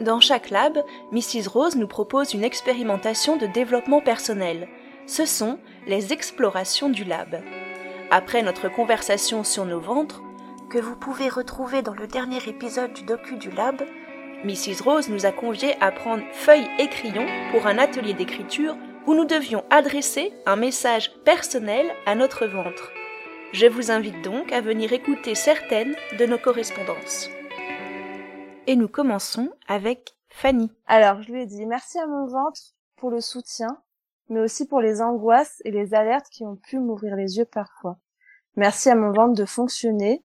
Dans chaque lab, Mrs. Rose nous propose une expérimentation de développement personnel. Ce sont les explorations du lab. Après notre conversation sur nos ventres, que vous pouvez retrouver dans le dernier épisode du docu du lab, Mrs. Rose nous a conviés à prendre feuille et crayon pour un atelier d'écriture où nous devions adresser un message personnel à notre ventre. Je vous invite donc à venir écouter certaines de nos correspondances. Et nous commençons avec Fanny. Alors, je lui ai dit merci à mon ventre pour le soutien, mais aussi pour les angoisses et les alertes qui ont pu m'ouvrir les yeux parfois. Merci à mon ventre de fonctionner,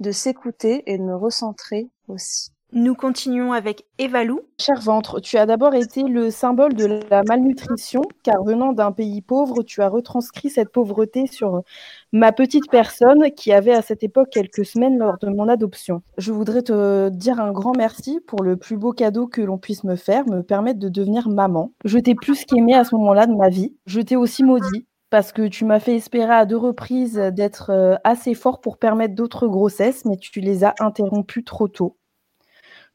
de s'écouter et de me recentrer aussi. Nous continuons avec Evalou. Cher ventre, tu as d'abord été le symbole de la malnutrition, car venant d'un pays pauvre, tu as retranscrit cette pauvreté sur ma petite personne qui avait à cette époque quelques semaines lors de mon adoption. Je voudrais te dire un grand merci pour le plus beau cadeau que l'on puisse me faire, me permettre de devenir maman. Je t'ai plus qu'aimé à ce moment-là de ma vie. Je t'ai aussi maudit parce que tu m'as fait espérer à deux reprises d'être euh, assez fort pour permettre d'autres grossesses, mais tu les as interrompues trop tôt.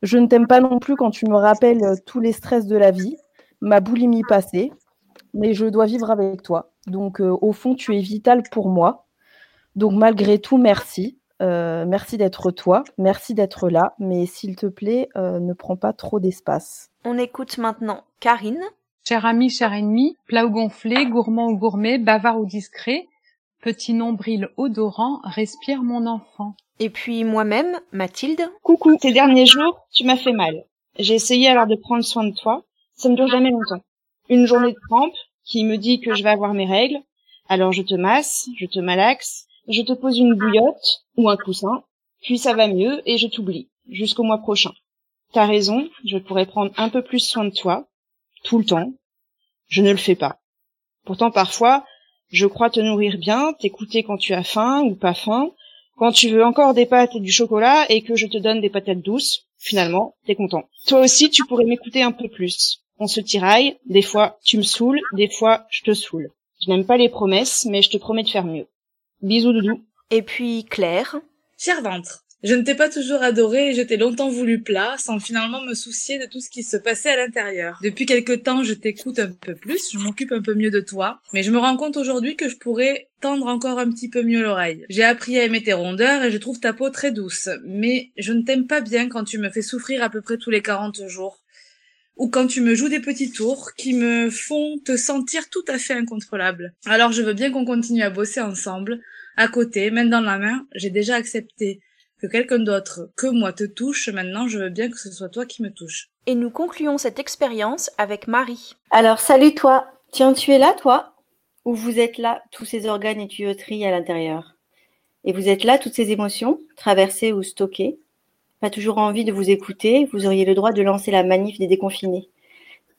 Je ne t'aime pas non plus quand tu me rappelles euh, tous les stress de la vie, ma boulimie passée, mais je dois vivre avec toi. Donc, euh, au fond, tu es vital pour moi. Donc, malgré tout, merci. Euh, merci d'être toi, merci d'être là, mais s'il te plaît, ne prends pas trop d'espace. On écoute maintenant Karine. Cher ami, cher ennemi, plat ou gonflé, gourmand ou gourmet, bavard ou discret, petit nombril odorant, respire mon enfant. Et puis moi-même, Mathilde. Coucou, ces derniers jours, tu m'as fait mal. J'ai essayé alors de prendre soin de toi. Ça ne dure jamais longtemps. Une journée de crampe qui me dit que je vais avoir mes règles. Alors je te masse, je te malaxe, je te pose une bouillotte ou un coussin, puis ça va mieux et je t'oublie jusqu'au mois prochain. T'as raison, je pourrais prendre un peu plus soin de toi, tout le temps. Je ne le fais pas. Pourtant parfois, je crois te nourrir bien, t'écouter quand tu as faim ou pas faim, quand tu veux encore des pâtes et du chocolat et que je te donne des patates douces, finalement, t'es content. Toi aussi, tu pourrais m'écouter un peu plus. On se tiraille, des fois tu me saoules, des fois je te saoule. Je n'aime pas les promesses, mais je te promets de faire mieux. Bisous doudou. Et puis Claire. Cher ventre, je ne t'ai pas toujours adoré et je t'ai longtemps voulu plat, sans finalement me soucier de tout ce qui se passait à l'intérieur. Depuis quelque temps, je t'écoute un peu plus, je m'occupe un peu mieux de toi, mais je me rends compte aujourd'hui que je pourrais tendre encore un petit peu mieux l'oreille. J'ai appris à aimer tes rondeurs et je trouve ta peau très douce, mais je ne t'aime pas bien quand tu me fais souffrir à peu près tous les 40 jours ou quand tu me joues des petits tours qui me font te sentir tout à fait incontrôlable. Alors je veux bien qu'on continue à bosser ensemble, à côté, main dans la main, j'ai déjà accepté que quelqu'un d'autre que moi te touche, maintenant je veux bien que ce soit toi qui me touche. Et nous concluons cette expérience avec Marie. Alors salut toi. Tiens, tu es là toi? Ou vous êtes là, tous ces organes et tuyauteries à l'intérieur? Et vous êtes là, toutes ces émotions, traversées ou stockées? Pas toujours envie de vous écouter, vous auriez le droit de lancer la manif des déconfinés.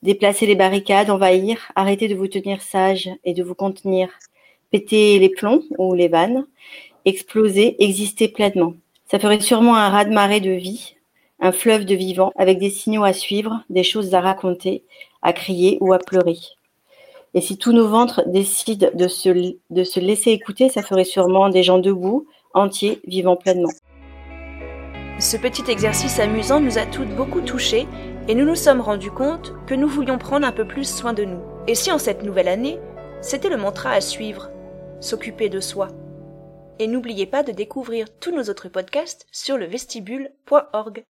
Déplacer les barricades, envahir, arrêter de vous tenir sage et de vous contenir. Péter les plombs ou les vannes, exploser, exister pleinement. Ça ferait sûrement un raz-de-marée de vie, un fleuve de vivants avec des signaux à suivre, des choses à raconter, à crier ou à pleurer. Et si tous nos ventres décident de se, de se laisser écouter, ça ferait sûrement des gens debout, entiers, vivant pleinement. Ce petit exercice amusant nous a toutes beaucoup touchés et nous nous sommes rendus compte que nous voulions prendre un peu plus soin de nous. Et si en cette nouvelle année, c'était le mantra à suivre, s'occuper de soi. Et n'oubliez pas de découvrir tous nos autres podcasts sur le vestibule.org.